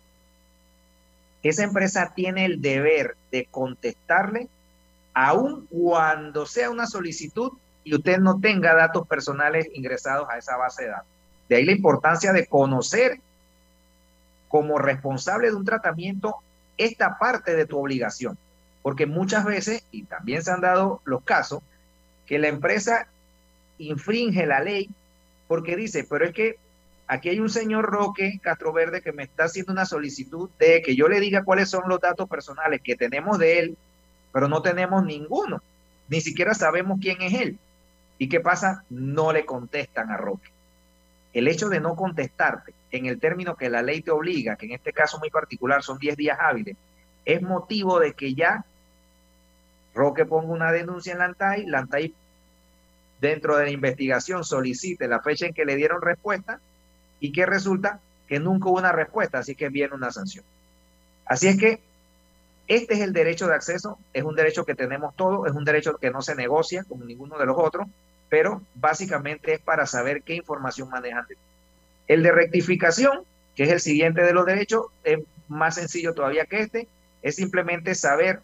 Esa empresa tiene el deber de contestarle aun cuando sea una solicitud y usted no tenga datos personales ingresados a esa base de datos. De ahí la importancia de conocer como responsable de un tratamiento esta parte de tu obligación. Porque muchas veces, y también se han dado los casos, que la empresa infringe la ley porque dice, pero es que aquí hay un señor Roque Castro Verde que me está haciendo una solicitud de que yo le diga cuáles son los datos personales que tenemos de él, pero no tenemos ninguno. Ni siquiera sabemos quién es él. ¿Y qué pasa? No le contestan a Roque. El hecho de no contestarte en el término que la ley te obliga, que en este caso muy particular son 10 días hábiles, es motivo de que ya Roque ponga una denuncia en la ANTAI, la ANTAI dentro de la investigación solicite la fecha en que le dieron respuesta y que resulta que nunca hubo una respuesta, así que viene una sanción. Así es que este es el derecho de acceso, es un derecho que tenemos todos, es un derecho que no se negocia como ninguno de los otros, pero básicamente es para saber qué información manejan. El de rectificación, que es el siguiente de los derechos, es más sencillo todavía que este, es simplemente saber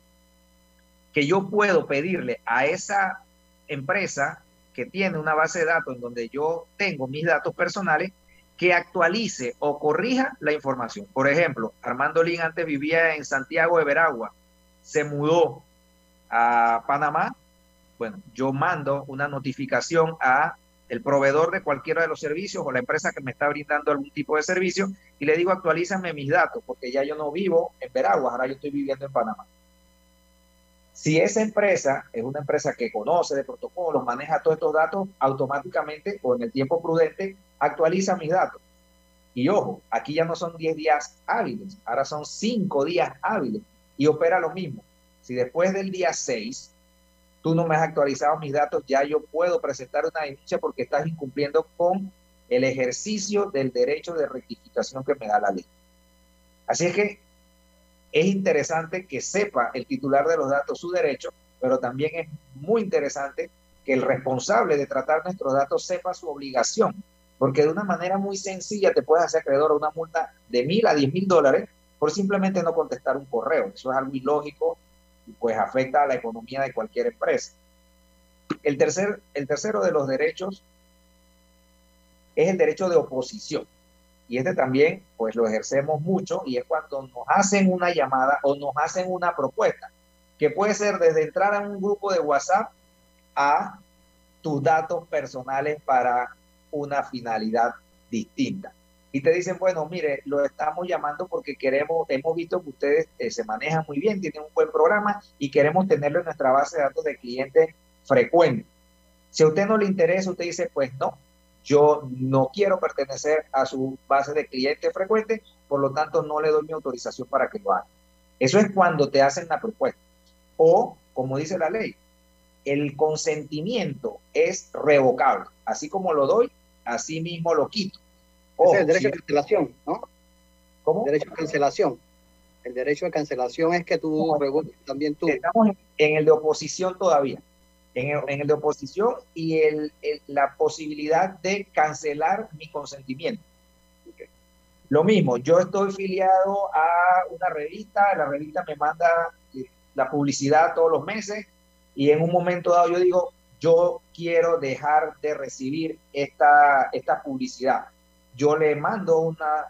que yo puedo pedirle a esa empresa que tiene una base de datos en donde yo tengo mis datos personales, que actualice o corrija la información. Por ejemplo, Armando Lin antes vivía en Santiago de Veragua, se mudó a Panamá. Bueno, yo mando una notificación a el proveedor de cualquiera de los servicios o la empresa que me está brindando algún tipo de servicio y le digo actualízame mis datos porque ya yo no vivo en Veragua, ahora yo estoy viviendo en Panamá. Si esa empresa es una empresa que conoce de protocolos, maneja todos estos datos, automáticamente o en el tiempo prudente actualiza mis datos. Y ojo, aquí ya no son 10 días hábiles, ahora son 5 días hábiles y opera lo mismo. Si después del día 6 tú no me has actualizado mis datos, ya yo puedo presentar una denuncia porque estás incumpliendo con el ejercicio del derecho de rectificación que me da la ley. Así es que es interesante que sepa el titular de los datos su derecho, pero también es muy interesante que el responsable de tratar nuestros datos sepa su obligación, porque de una manera muy sencilla te puedes hacer acreedor a una multa de mil a diez mil dólares por simplemente no contestar un correo. Eso es algo ilógico y pues afecta a la economía de cualquier empresa. El, tercer, el tercero de los derechos es el derecho de oposición y este también pues lo ejercemos mucho y es cuando nos hacen una llamada o nos hacen una propuesta, que puede ser desde entrar a un grupo de WhatsApp a tus datos personales para una finalidad distinta. Y te dicen, bueno, mire, lo estamos llamando porque queremos, hemos visto que ustedes eh, se manejan muy bien, tienen un buen programa y queremos tenerlo en nuestra base de datos de clientes frecuentes. Si a usted no le interesa, usted dice, pues no, yo no quiero pertenecer a su base de clientes frecuentes, por lo tanto no le doy mi autorización para que lo haga. Eso es cuando te hacen la propuesta. O, como dice la ley, el consentimiento es revocable. Así como lo doy, así mismo lo quito. Es el derecho de cancelación, ¿no? ¿Cómo? derecho de cancelación. El derecho de cancelación es que tú también tú. Estamos en el de oposición todavía en el, de oposición y el, la posibilidad de cancelar mi consentimiento. Lo mismo, yo estoy filiado a una revista, la revista me manda eh, la publicidad todos los meses y en un momento dado yo digo, yo quiero dejar de recibir esta, esta publicidad. Yo le mando una,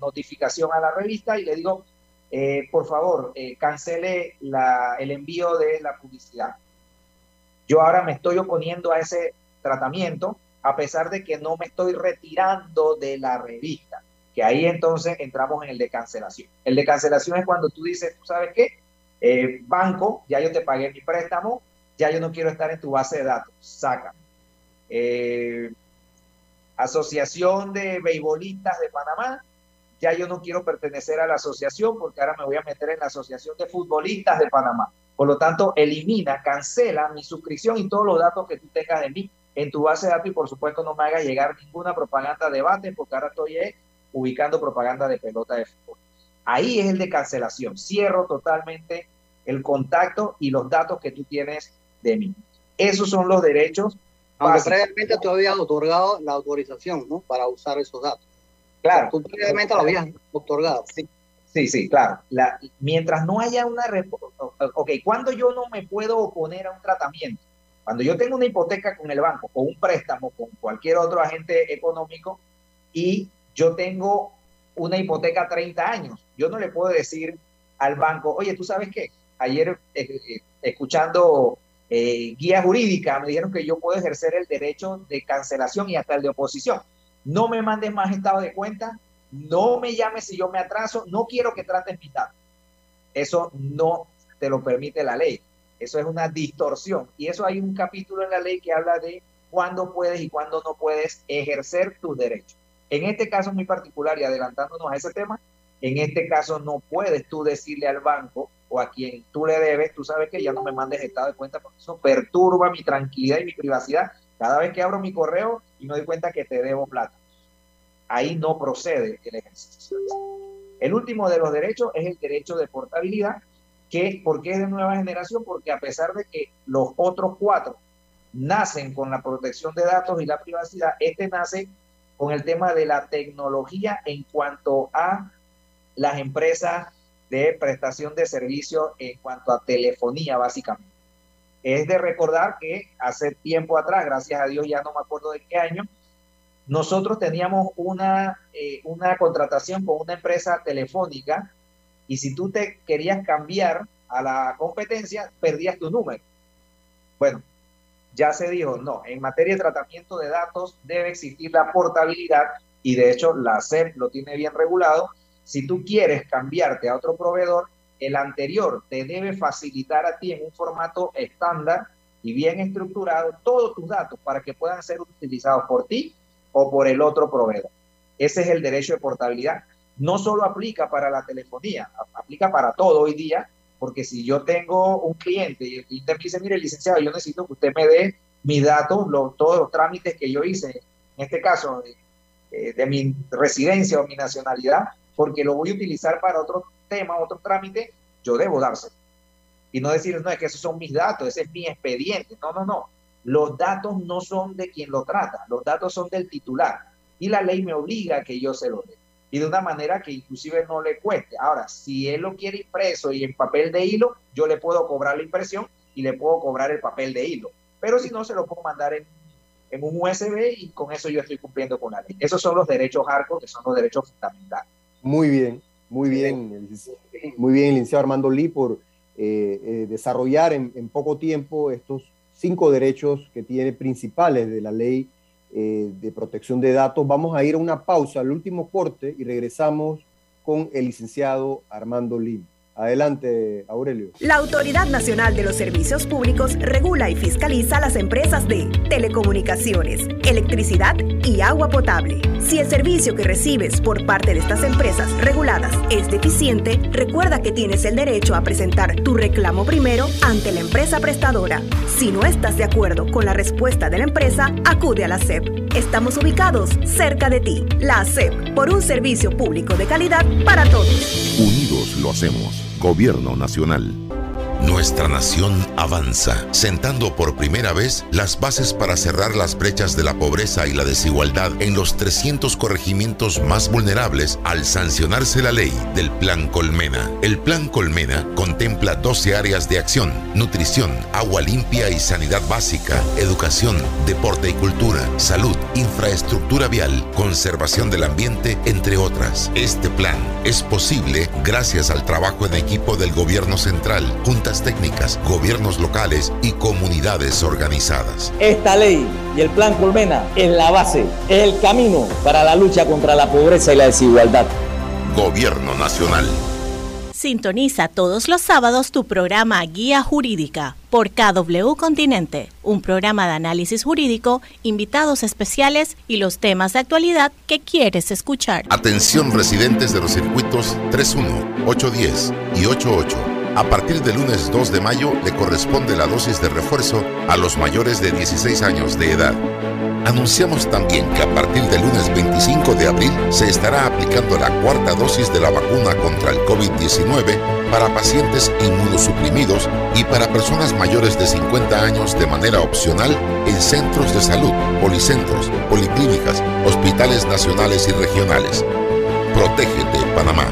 notificación a la revista y le digo, eh, por favor, eh, cancele el envío de la publicidad. Yo ahora me estoy oponiendo a ese tratamiento a pesar de que no me estoy retirando de la revista, que ahí entonces entramos en el de cancelación. El de cancelación es cuando tú dices, tú sabes qué, eh, banco, ya yo te pagué mi préstamo, ya yo no quiero estar en tu base de datos, saca. Asociación de Beisbolistas de Panamá, ya yo no quiero pertenecer a la asociación porque ahora me voy a meter en la Asociación de Futbolistas de Panamá. Por lo tanto, elimina, cancela mi suscripción y todos los datos que tú tengas de mí en tu base de datos y por supuesto no me haga llegar ninguna propaganda de debate porque ahora estoy eh, ubicando propaganda de pelota de fútbol. Ahí es el de cancelación. Cierro totalmente el contacto y los datos que tú tienes de mí. Esos son los derechos. Aunque previamente tú habías otorgado la autorización ¿no? para usar esos datos. Claro. tú previamente lo habías otorgado. Sí, Sí, sí, claro. La, mientras no haya una... Ok, cuando yo no me puedo oponer a un tratamiento, cuando yo tengo una hipoteca con el banco o un préstamo con cualquier otro agente económico y yo tengo una hipoteca a 30 años, yo no le puedo decir al banco, oye, ¿tú sabes qué? Ayer eh, eh, escuchando eh, guía jurídica me dijeron que yo puedo ejercer el derecho de cancelación y hasta el de oposición. No me mandes más estado de cuenta, no me llames si yo me atraso, no quiero que trates mi. Eso no te lo permite la ley. Eso es una distorsión. Y eso hay un capítulo en la ley que habla de cuándo puedes y cuándo no puedes ejercer tus derechos. En este caso muy particular y adelantándonos a ese tema, en este caso no puedes tú decirle al banco o a quien tú le debes, tú sabes que ya no me mandes estado de cuenta porque eso perturba mi tranquilidad y mi privacidad cada vez que abro mi correo y me doy cuenta que te debo plata ahí no procede el ejercicio. El último de los derechos es el derecho de portabilidad, que ¿por qué es de nueva generación? Porque a pesar de que los otros cuatro nacen con la protección de datos y la privacidad, este nace con el tema de la tecnología en cuanto a las empresas de prestación de servicios en cuanto a telefonía, básicamente. Es de recordar que hace tiempo atrás, gracias a Dios ya no me acuerdo de qué año, nosotros teníamos una, eh, una contratación con una empresa telefónica y si tú te querías cambiar a la competencia, perdías tu número. Bueno, ya se dijo, no, en materia de tratamiento de datos debe existir la portabilidad y de hecho la SEP lo tiene bien regulado. Si tú quieres cambiarte a otro proveedor, el anterior te debe facilitar a ti en un formato estándar y bien estructurado todos tus datos para que puedan ser utilizados por ti o por el otro proveedor. Ese es el derecho de portabilidad. No solo aplica para la telefonía, aplica para todo hoy día, porque si yo tengo un cliente y el cliente dice, mire, licenciado, yo necesito que usted me dé mis datos, todos los trámites que yo hice, en este caso, eh, de mi residencia o mi nacionalidad, porque lo voy a utilizar para otro tema, otro trámite, yo debo dárselo. Y no decir, no, es que esos son mis datos, ese es mi expediente. No, no, no. Los datos no son de quien lo trata, los datos son del titular y la ley me obliga a que yo se lo dé. Y de una manera que inclusive no le cueste. Ahora, si él lo quiere impreso y en papel de hilo, yo le puedo cobrar la impresión y le puedo cobrar el papel de hilo. Pero si no, se lo puedo mandar en, un USB y con eso yo estoy cumpliendo con la ley. Esos son los derechos arcos, que son los derechos fundamentales. Muy bien, muy bien, muy bien, licenciado Armando Lee, por eh, eh, desarrollar en, en, poco tiempo estos cinco derechos que tiene principales de la ley eh, de protección de datos. Vamos a ir a una pausa, al último corte, y regresamos con el licenciado Armando Lim. Adelante, Aurelio. La Autoridad Nacional de los Servicios Públicos regula y fiscaliza las empresas de telecomunicaciones, electricidad y agua potable. Si el servicio que recibes por parte de estas empresas reguladas es deficiente, recuerda que tienes el derecho a presentar tu reclamo primero ante la empresa prestadora. Si no estás de acuerdo con la respuesta de la empresa, acude a la SEP. Estamos ubicados cerca de ti. La SEP, por un servicio público de calidad para todos. Unidos lo hacemos. Gobierno Nacional. Nuestra nación avanza, sentando por primera vez las bases para cerrar las brechas de la pobreza y la desigualdad en los 300 corregimientos más vulnerables al sancionarse la ley del Plan Colmena. El Plan Colmena contempla 12 áreas de acción, nutrición, agua limpia y sanidad básica, educación, deporte y cultura, salud, infraestructura vial, conservación del ambiente, entre otras. Este plan es posible gracias al trabajo en equipo del gobierno central, junto técnicas, gobiernos locales y comunidades organizadas. Esta ley y el Plan Colmena es la base, es el camino para la lucha contra la pobreza y la desigualdad. Gobierno Nacional. Sintoniza todos los sábados tu programa Guía Jurídica por KW Continente, un programa de análisis jurídico, invitados especiales y los temas de actualidad que quieres escuchar. Atención residentes de los circuitos 31, 810 y 88 a partir del lunes 2 de mayo le corresponde la dosis de refuerzo a los mayores de 16 años de edad. Anunciamos también que a partir del lunes 25 de abril se estará aplicando la cuarta dosis de la vacuna contra el COVID-19 para pacientes inmunosuprimidos y para personas mayores de 50 años de manera opcional en centros de salud, policentros, policlínicas, hospitales nacionales y regionales. Protégete, Panamá.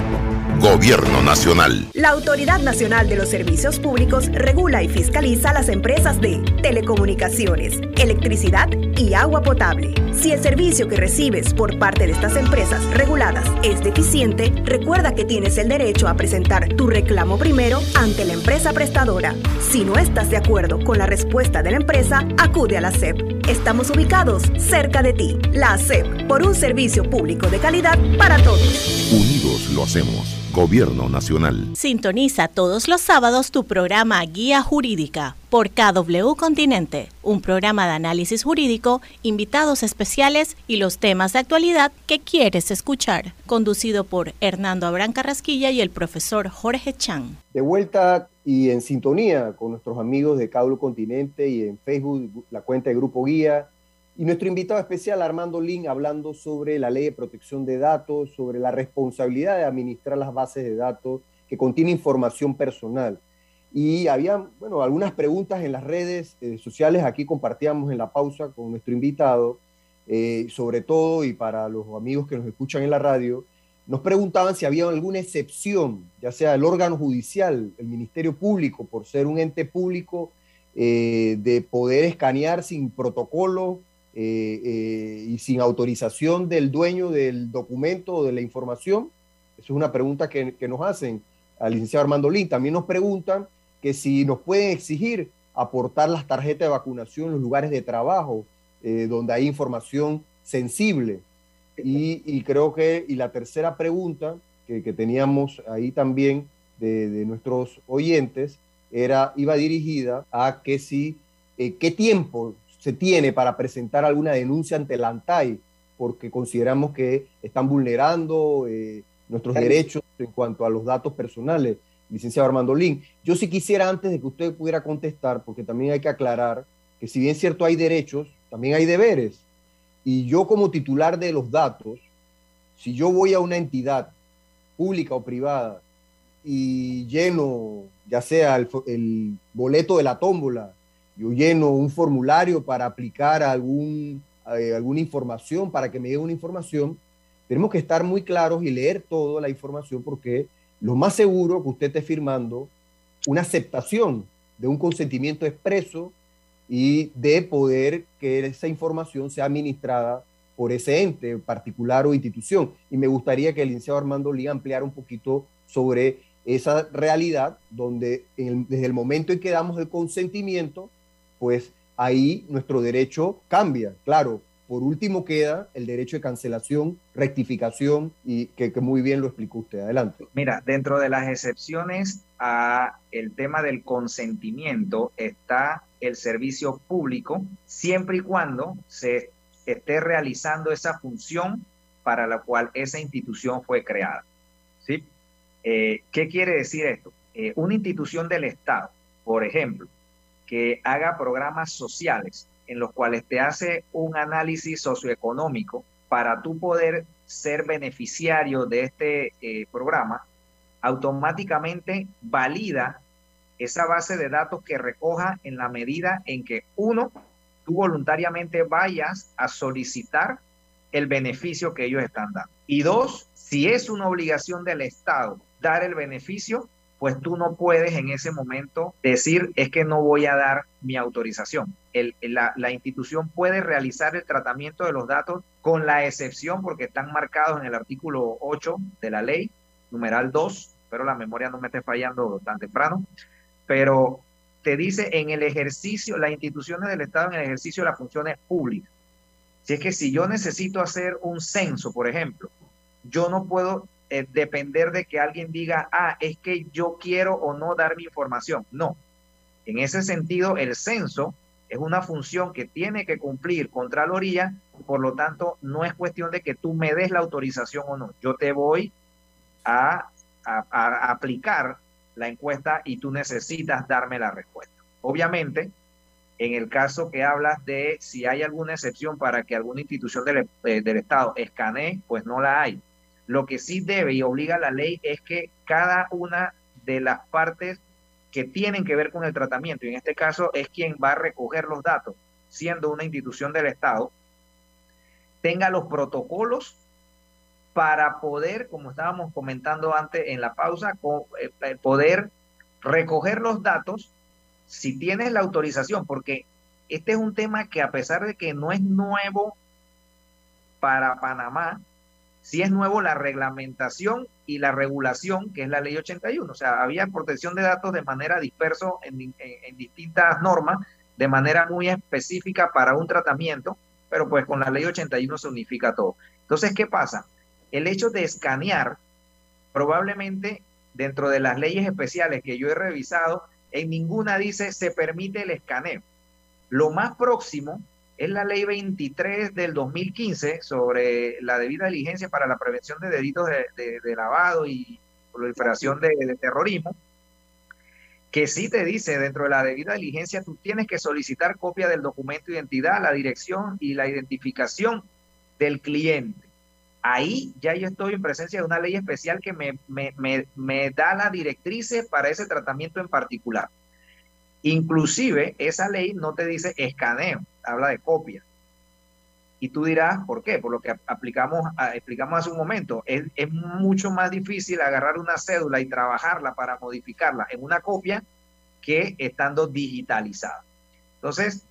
Gobierno Nacional. La Autoridad Nacional de los Servicios Públicos regula y fiscaliza las empresas de telecomunicaciones, electricidad y agua potable. Si el servicio que recibes por parte de estas empresas reguladas es deficiente, recuerda que tienes el derecho a presentar tu reclamo primero ante la empresa prestadora. Si no estás de acuerdo con la respuesta de la empresa, acude a la SEP. Estamos ubicados cerca de ti. La SEP, por un servicio público de calidad para todos. Unidos lo hacemos. Gobierno Nacional. Sintoniza todos los sábados tu programa Guía Jurídica por KW Continente, un programa de análisis jurídico, invitados especiales y los temas de actualidad que quieres escuchar, conducido por Hernando Abrán Carrasquilla y el profesor Jorge Chan. De vuelta y en sintonía con nuestros amigos de KW Continente y en Facebook, la cuenta de Grupo Guía y nuestro invitado especial, Armando Lin, hablando sobre la ley de protección de datos, sobre la responsabilidad de administrar las bases de datos que contiene información personal. Y había, bueno, algunas preguntas en las redes eh, sociales, aquí compartíamos en la pausa con nuestro invitado, eh, sobre todo y para los amigos que nos escuchan en la radio, nos preguntaban si había alguna excepción, ya sea el órgano judicial, el Ministerio Público, por ser un ente público, eh, de poder escanear sin protocolo eh, eh, y sin autorización del dueño del documento o de la información? Esa es una pregunta que, nos hacen al licenciado Armando Lin. También nos preguntan que si nos pueden exigir aportar las tarjetas de vacunación en los lugares de trabajo eh, donde hay información sensible. Y, creo que, y la tercera pregunta que, teníamos ahí también de, nuestros oyentes era, iba dirigida a que si, qué tiempo se tiene para presentar alguna denuncia ante la ANTAI, porque consideramos que están vulnerando eh, nuestros derechos en cuanto a los datos personales. Licenciado Armando Lin, yo sí quisiera antes de que usted pudiera contestar, porque también hay que aclarar que si bien es cierto hay derechos, también hay deberes. Y yo como titular de los datos, si yo voy a una entidad pública o privada y lleno ya sea el, el boleto de la tómbola yo lleno un formulario para aplicar algún, eh, alguna información, para que me llegue una información, tenemos que estar muy claros y leer toda la información porque lo más seguro que usted esté firmando una aceptación de un consentimiento expreso y de poder que esa información sea administrada por ese ente particular o institución. Y me gustaría que el licenciado Armando Liga ampliara un poquito sobre esa realidad donde desde el momento en que damos el consentimiento, pues ahí nuestro derecho cambia. Claro, por último queda el derecho de cancelación, rectificación y que, muy bien lo explicó usted. Adelante. Mira, dentro de las excepciones a el tema del consentimiento está el servicio público, siempre y cuando se esté realizando esa función para la cual esa institución fue creada. ¿sí? Eh, ¿Qué quiere decir esto? Eh, una institución del Estado, por ejemplo, que haga programas sociales en los cuales te hace un análisis socioeconómico para tú poder ser beneficiario de este eh, programa, automáticamente valida esa base de datos que recoja en la medida en que uno, tú voluntariamente vayas a solicitar el beneficio que ellos están dando. Y dos, si es una obligación del Estado dar el beneficio, pues tú no puedes en ese momento decir es que no voy a dar mi autorización. la, institución puede realizar el tratamiento de los datos con la excepción porque están marcados en el artículo 8 de la ley, numeral 2, pero la memoria no me esté fallando tan temprano, pero te dice en el ejercicio, las instituciones del Estado en el ejercicio de las funciones públicas. Si es que si yo necesito hacer un censo, por ejemplo, yo no puedo eh, depender de que alguien diga, ah, es que yo quiero o no dar mi información. No. En ese sentido, el censo es una función que tiene que cumplir Contraloría, por lo tanto, no es cuestión de que tú me des la autorización o no. Yo te voy a, aplicar la encuesta y tú necesitas darme la respuesta. Obviamente, en el caso que hablas de si hay alguna excepción para que alguna institución del, eh, del Estado escanee, pues no la hay. Lo que sí debe y obliga la ley es que cada una de las partes que tienen que ver con el tratamiento, y en este caso es quien va a recoger los datos, siendo una institución del Estado, tenga los protocolos para poder, como estábamos comentando antes en la pausa, eh, poder recoger los datos si tienes la autorización, porque este es un tema que a pesar de que no es nuevo para Panamá, sí es nuevo la reglamentación y la regulación, que es la ley 81. O sea, había protección de datos de manera disperso en, en distintas normas, de manera muy específica para un tratamiento, pero pues con la ley 81 se unifica todo. Entonces, ¿qué pasa? El hecho de escanear, probablemente dentro de las leyes especiales que yo he revisado, en ninguna dice se permite el escaneo. Lo más próximo es la ley 23 del 2015 sobre la debida diligencia para la prevención de delitos de, lavado y proliferación de, de, terrorismo, que sí te dice dentro de la debida diligencia tú tienes que solicitar copia del documento de identidad, la dirección y la identificación del cliente. Ahí ya yo estoy en presencia de una ley especial que me, me, me, me da la directrices para ese tratamiento en particular. Inclusive esa ley no te dice escaneo, habla de copia. Y tú dirás, ¿por qué? Por lo que aplicamos, explicamos hace un momento. Es, es mucho más difícil agarrar una cédula y trabajarla para modificarla en una copia que estando digitalizada. Entonces,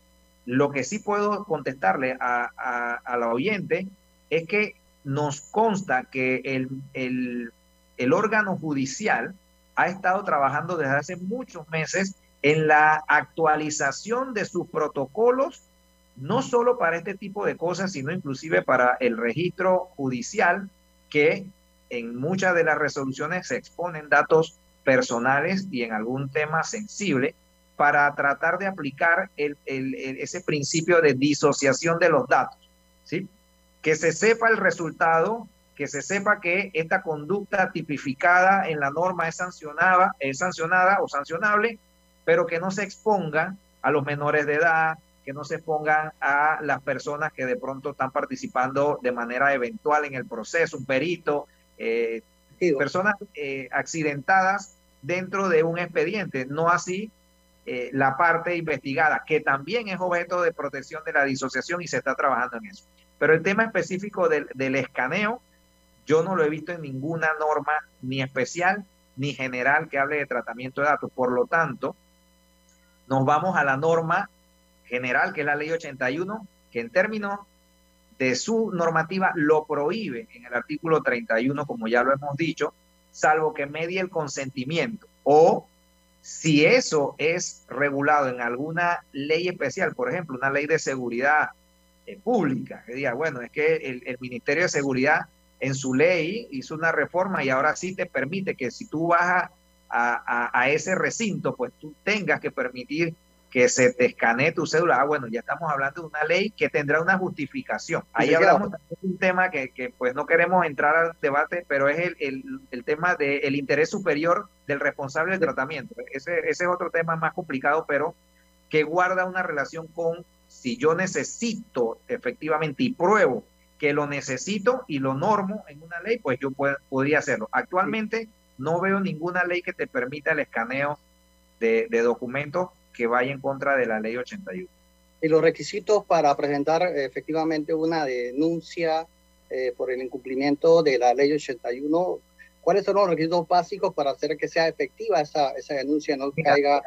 lo que sí puedo contestarle a, a, la oyente es que nos consta que el, el, el órgano judicial ha estado trabajando desde hace muchos meses en la actualización de sus protocolos, no solo para este tipo de cosas, sino inclusive para el registro judicial, que en muchas de las resoluciones se exponen datos personales y en algún tema sensible, para tratar de aplicar el, el, ese principio de disociación de los datos. ¿sí? Que se sepa el resultado, que se sepa que esta conducta tipificada en la norma es sancionada, es sancionada o sancionable pero que no se expongan a los menores de edad, que no se expongan a las personas que de pronto están participando de manera eventual en el proceso, un perito, eh, personas eh, accidentadas dentro de un expediente, no así eh, la parte investigada, que también es objeto de protección de la disociación y se está trabajando en eso. Pero el tema específico del, del escaneo, yo no lo he visto en ninguna norma ni especial ni general que hable de tratamiento de datos. Por lo tanto, nos vamos a la norma general, que es la ley 81, que en términos de su normativa lo prohíbe en el artículo 31, como ya lo hemos dicho, salvo que medie el consentimiento. O si eso es regulado en alguna ley especial, por ejemplo, una ley de seguridad eh, pública, que diga, bueno, es que el, Ministerio de Seguridad en su ley hizo una reforma y ahora sí te permite que si tú vas a a, a, ese recinto, pues tú tengas que permitir que se te escanee tu cédula. Ah, bueno, ya estamos hablando de una ley que tendrá una justificación. Ahí hablamos de un tema que, que, pues no queremos entrar al debate, pero es el, el, el tema del interés superior del responsable del tratamiento. Ese, ese es otro tema más complicado, pero que guarda una relación con si yo necesito efectivamente y pruebo que lo necesito y lo normo en una ley, pues yo puedo, podría hacerlo. Actualmente no veo ninguna ley que te permita el escaneo de, de documentos que vaya en contra de la ley 81. Y los requisitos para presentar efectivamente una denuncia eh, por el incumplimiento de la ley 81, ¿cuáles son los requisitos básicos para hacer que sea efectiva esa, esa denuncia, no Mira, caiga...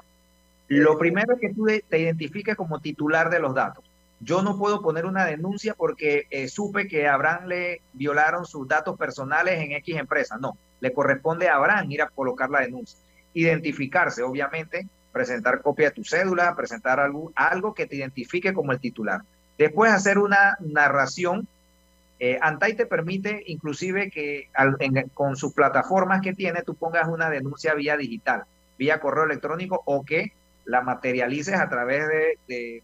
Lo primero es que tú te identifiques como titular de los datos. Yo no puedo poner una denuncia porque eh, supe que a Abraham le violaron sus datos personales en X empresa. No, le corresponde a Abraham ir a colocar la denuncia. Identificarse, obviamente, presentar copia de tu cédula, presentar algo, que te identifique como el titular. Después hacer una narración. Eh, Antai te permite inclusive que con sus plataformas que tiene tú pongas una denuncia vía digital, vía correo electrónico o que la materialices a través de,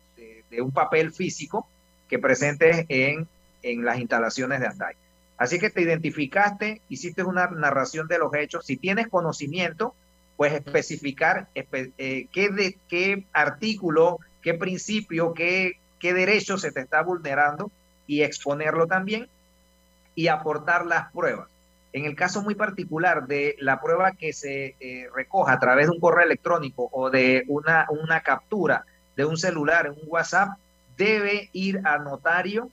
un papel físico que presentes en, en las instalaciones de Antai. Así que te identificaste, hiciste una narración de los hechos. Si tienes conocimiento, pues especificar eh, qué, de, qué artículo, qué principio, qué, qué derecho se te está vulnerando y exponerlo también y aportar las pruebas. En el caso muy particular de la prueba que se eh, recoja a través de un correo electrónico o de una, una captura de un celular en un WhatsApp, debe ir a notario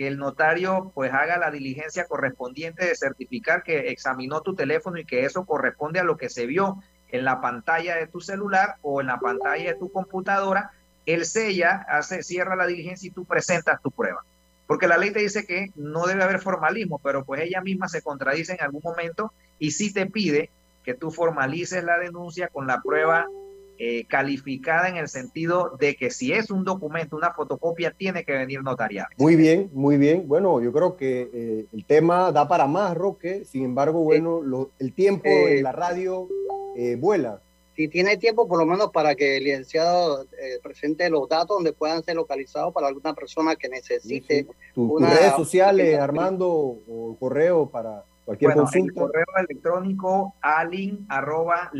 que el notario pues haga la diligencia correspondiente de certificar que examinó tu teléfono y que eso corresponde a lo que se vio en la pantalla de tu celular o en la pantalla de tu computadora, él sella, hace, cierra la diligencia y tú presentas tu prueba. Porque la ley te dice que no debe haber formalismo, pero pues ella misma se contradice en algún momento y sí te pide que tú formalices la denuncia con la prueba eh, calificada en el sentido de que si es un documento, una fotocopia, tiene que venir notariada. Muy bien, muy bien. Bueno, yo creo que eh, el tema da para más, Roque. Sin embargo, bueno, el tiempo en la radio eh, vuela. Si tiene tiempo, por lo menos para que el licenciado presente los datos donde puedan ser localizados para alguna persona que necesite. tus redes sociales, Armando, o correo para Cualquier bueno, El correo electrónico alin arroba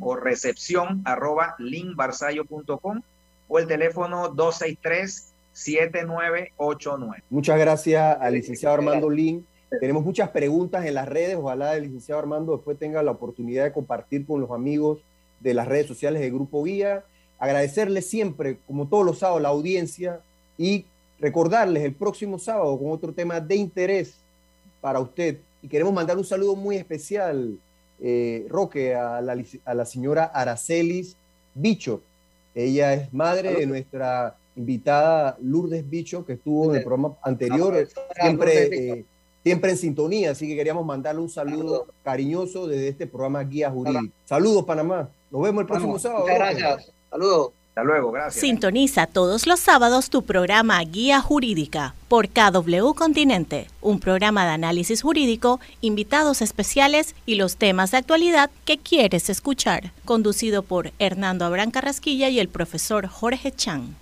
o recepción arroba o el teléfono 263 7989. Muchas gracias al licenciado Armando Lin. Tenemos muchas preguntas en las redes. Ojalá el licenciado Armando después tenga la oportunidad de compartir con los amigos de las redes sociales del Grupo Guía. Agradecerles siempre, como todos los sábados, la audiencia y recordarles el próximo sábado con otro tema de interés para usted. Y queremos mandar un saludo muy especial, eh, Roque, a la, a la, señora Aracelis Bicho. Ella es madre de nuestra invitada Lourdes Bicho, que estuvo en el programa anterior, siempre, eh, siempre en sintonía. Así que queríamos mandarle un saludo cariñoso desde este programa Guía Jurídica. Saludos, Panamá. Nos vemos el próximo sábado. Muchas gracias. Saludos. Hasta luego, gracias. Sintoniza todos los sábados tu programa Guía Jurídica por KW Continente, un programa de análisis jurídico, invitados especiales y los temas de actualidad que quieres escuchar, conducido por Hernando Abrán Carrasquilla y el profesor Jorge Chang.